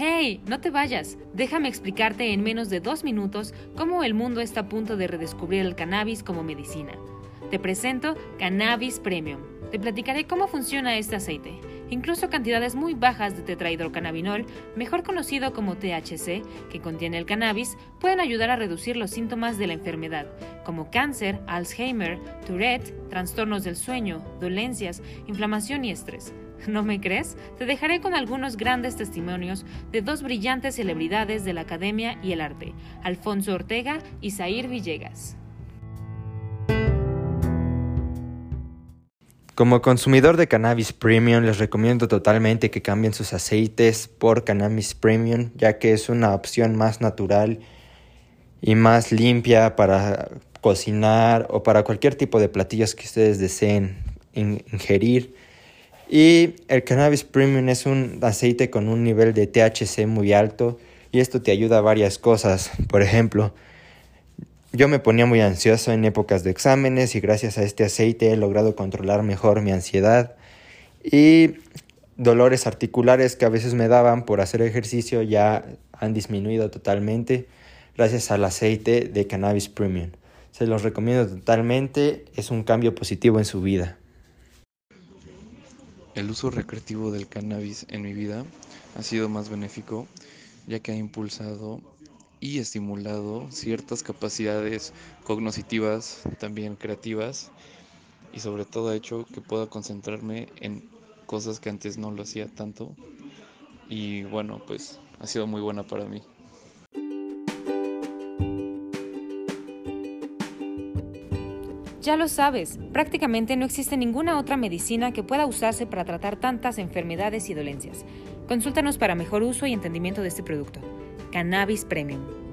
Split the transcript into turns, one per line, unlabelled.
¡Hey! No te vayas. Déjame explicarte en menos de dos minutos cómo el mundo está a punto de redescubrir el cannabis como medicina. Te presento Cannabis Premium. Te platicaré cómo funciona este aceite. Incluso cantidades muy bajas de tetrahidrocannabinol, mejor conocido como THC, que contiene el cannabis, pueden ayudar a reducir los síntomas de la enfermedad, como cáncer, Alzheimer, Tourette, trastornos del sueño, dolencias, inflamación y estrés. ¿No me crees? Te dejaré con algunos grandes testimonios de dos brillantes celebridades de la academia y el arte, Alfonso Ortega y Zair Villegas.
Como consumidor de cannabis premium, les recomiendo totalmente que cambien sus aceites por cannabis premium, ya que es una opción más natural y más limpia para cocinar o para cualquier tipo de platillos que ustedes deseen ingerir. Y el cannabis premium es un aceite con un nivel de THC muy alto y esto te ayuda a varias cosas. Por ejemplo, yo me ponía muy ansioso en épocas de exámenes y gracias a este aceite he logrado controlar mejor mi ansiedad y dolores articulares que a veces me daban por hacer ejercicio ya han disminuido totalmente gracias al aceite de cannabis premium. Se los recomiendo totalmente, es un cambio positivo en su vida.
El uso recreativo del cannabis en mi vida ha sido más benéfico ya que ha impulsado y estimulado ciertas capacidades cognitivas, también creativas y sobre todo ha hecho que pueda concentrarme en cosas que antes no lo hacía tanto y bueno pues ha sido muy buena para mí.
Ya lo sabes, prácticamente no existe ninguna otra medicina que pueda usarse para tratar tantas enfermedades y dolencias. Consúltanos para mejor uso y entendimiento de este producto. Cannabis Premium.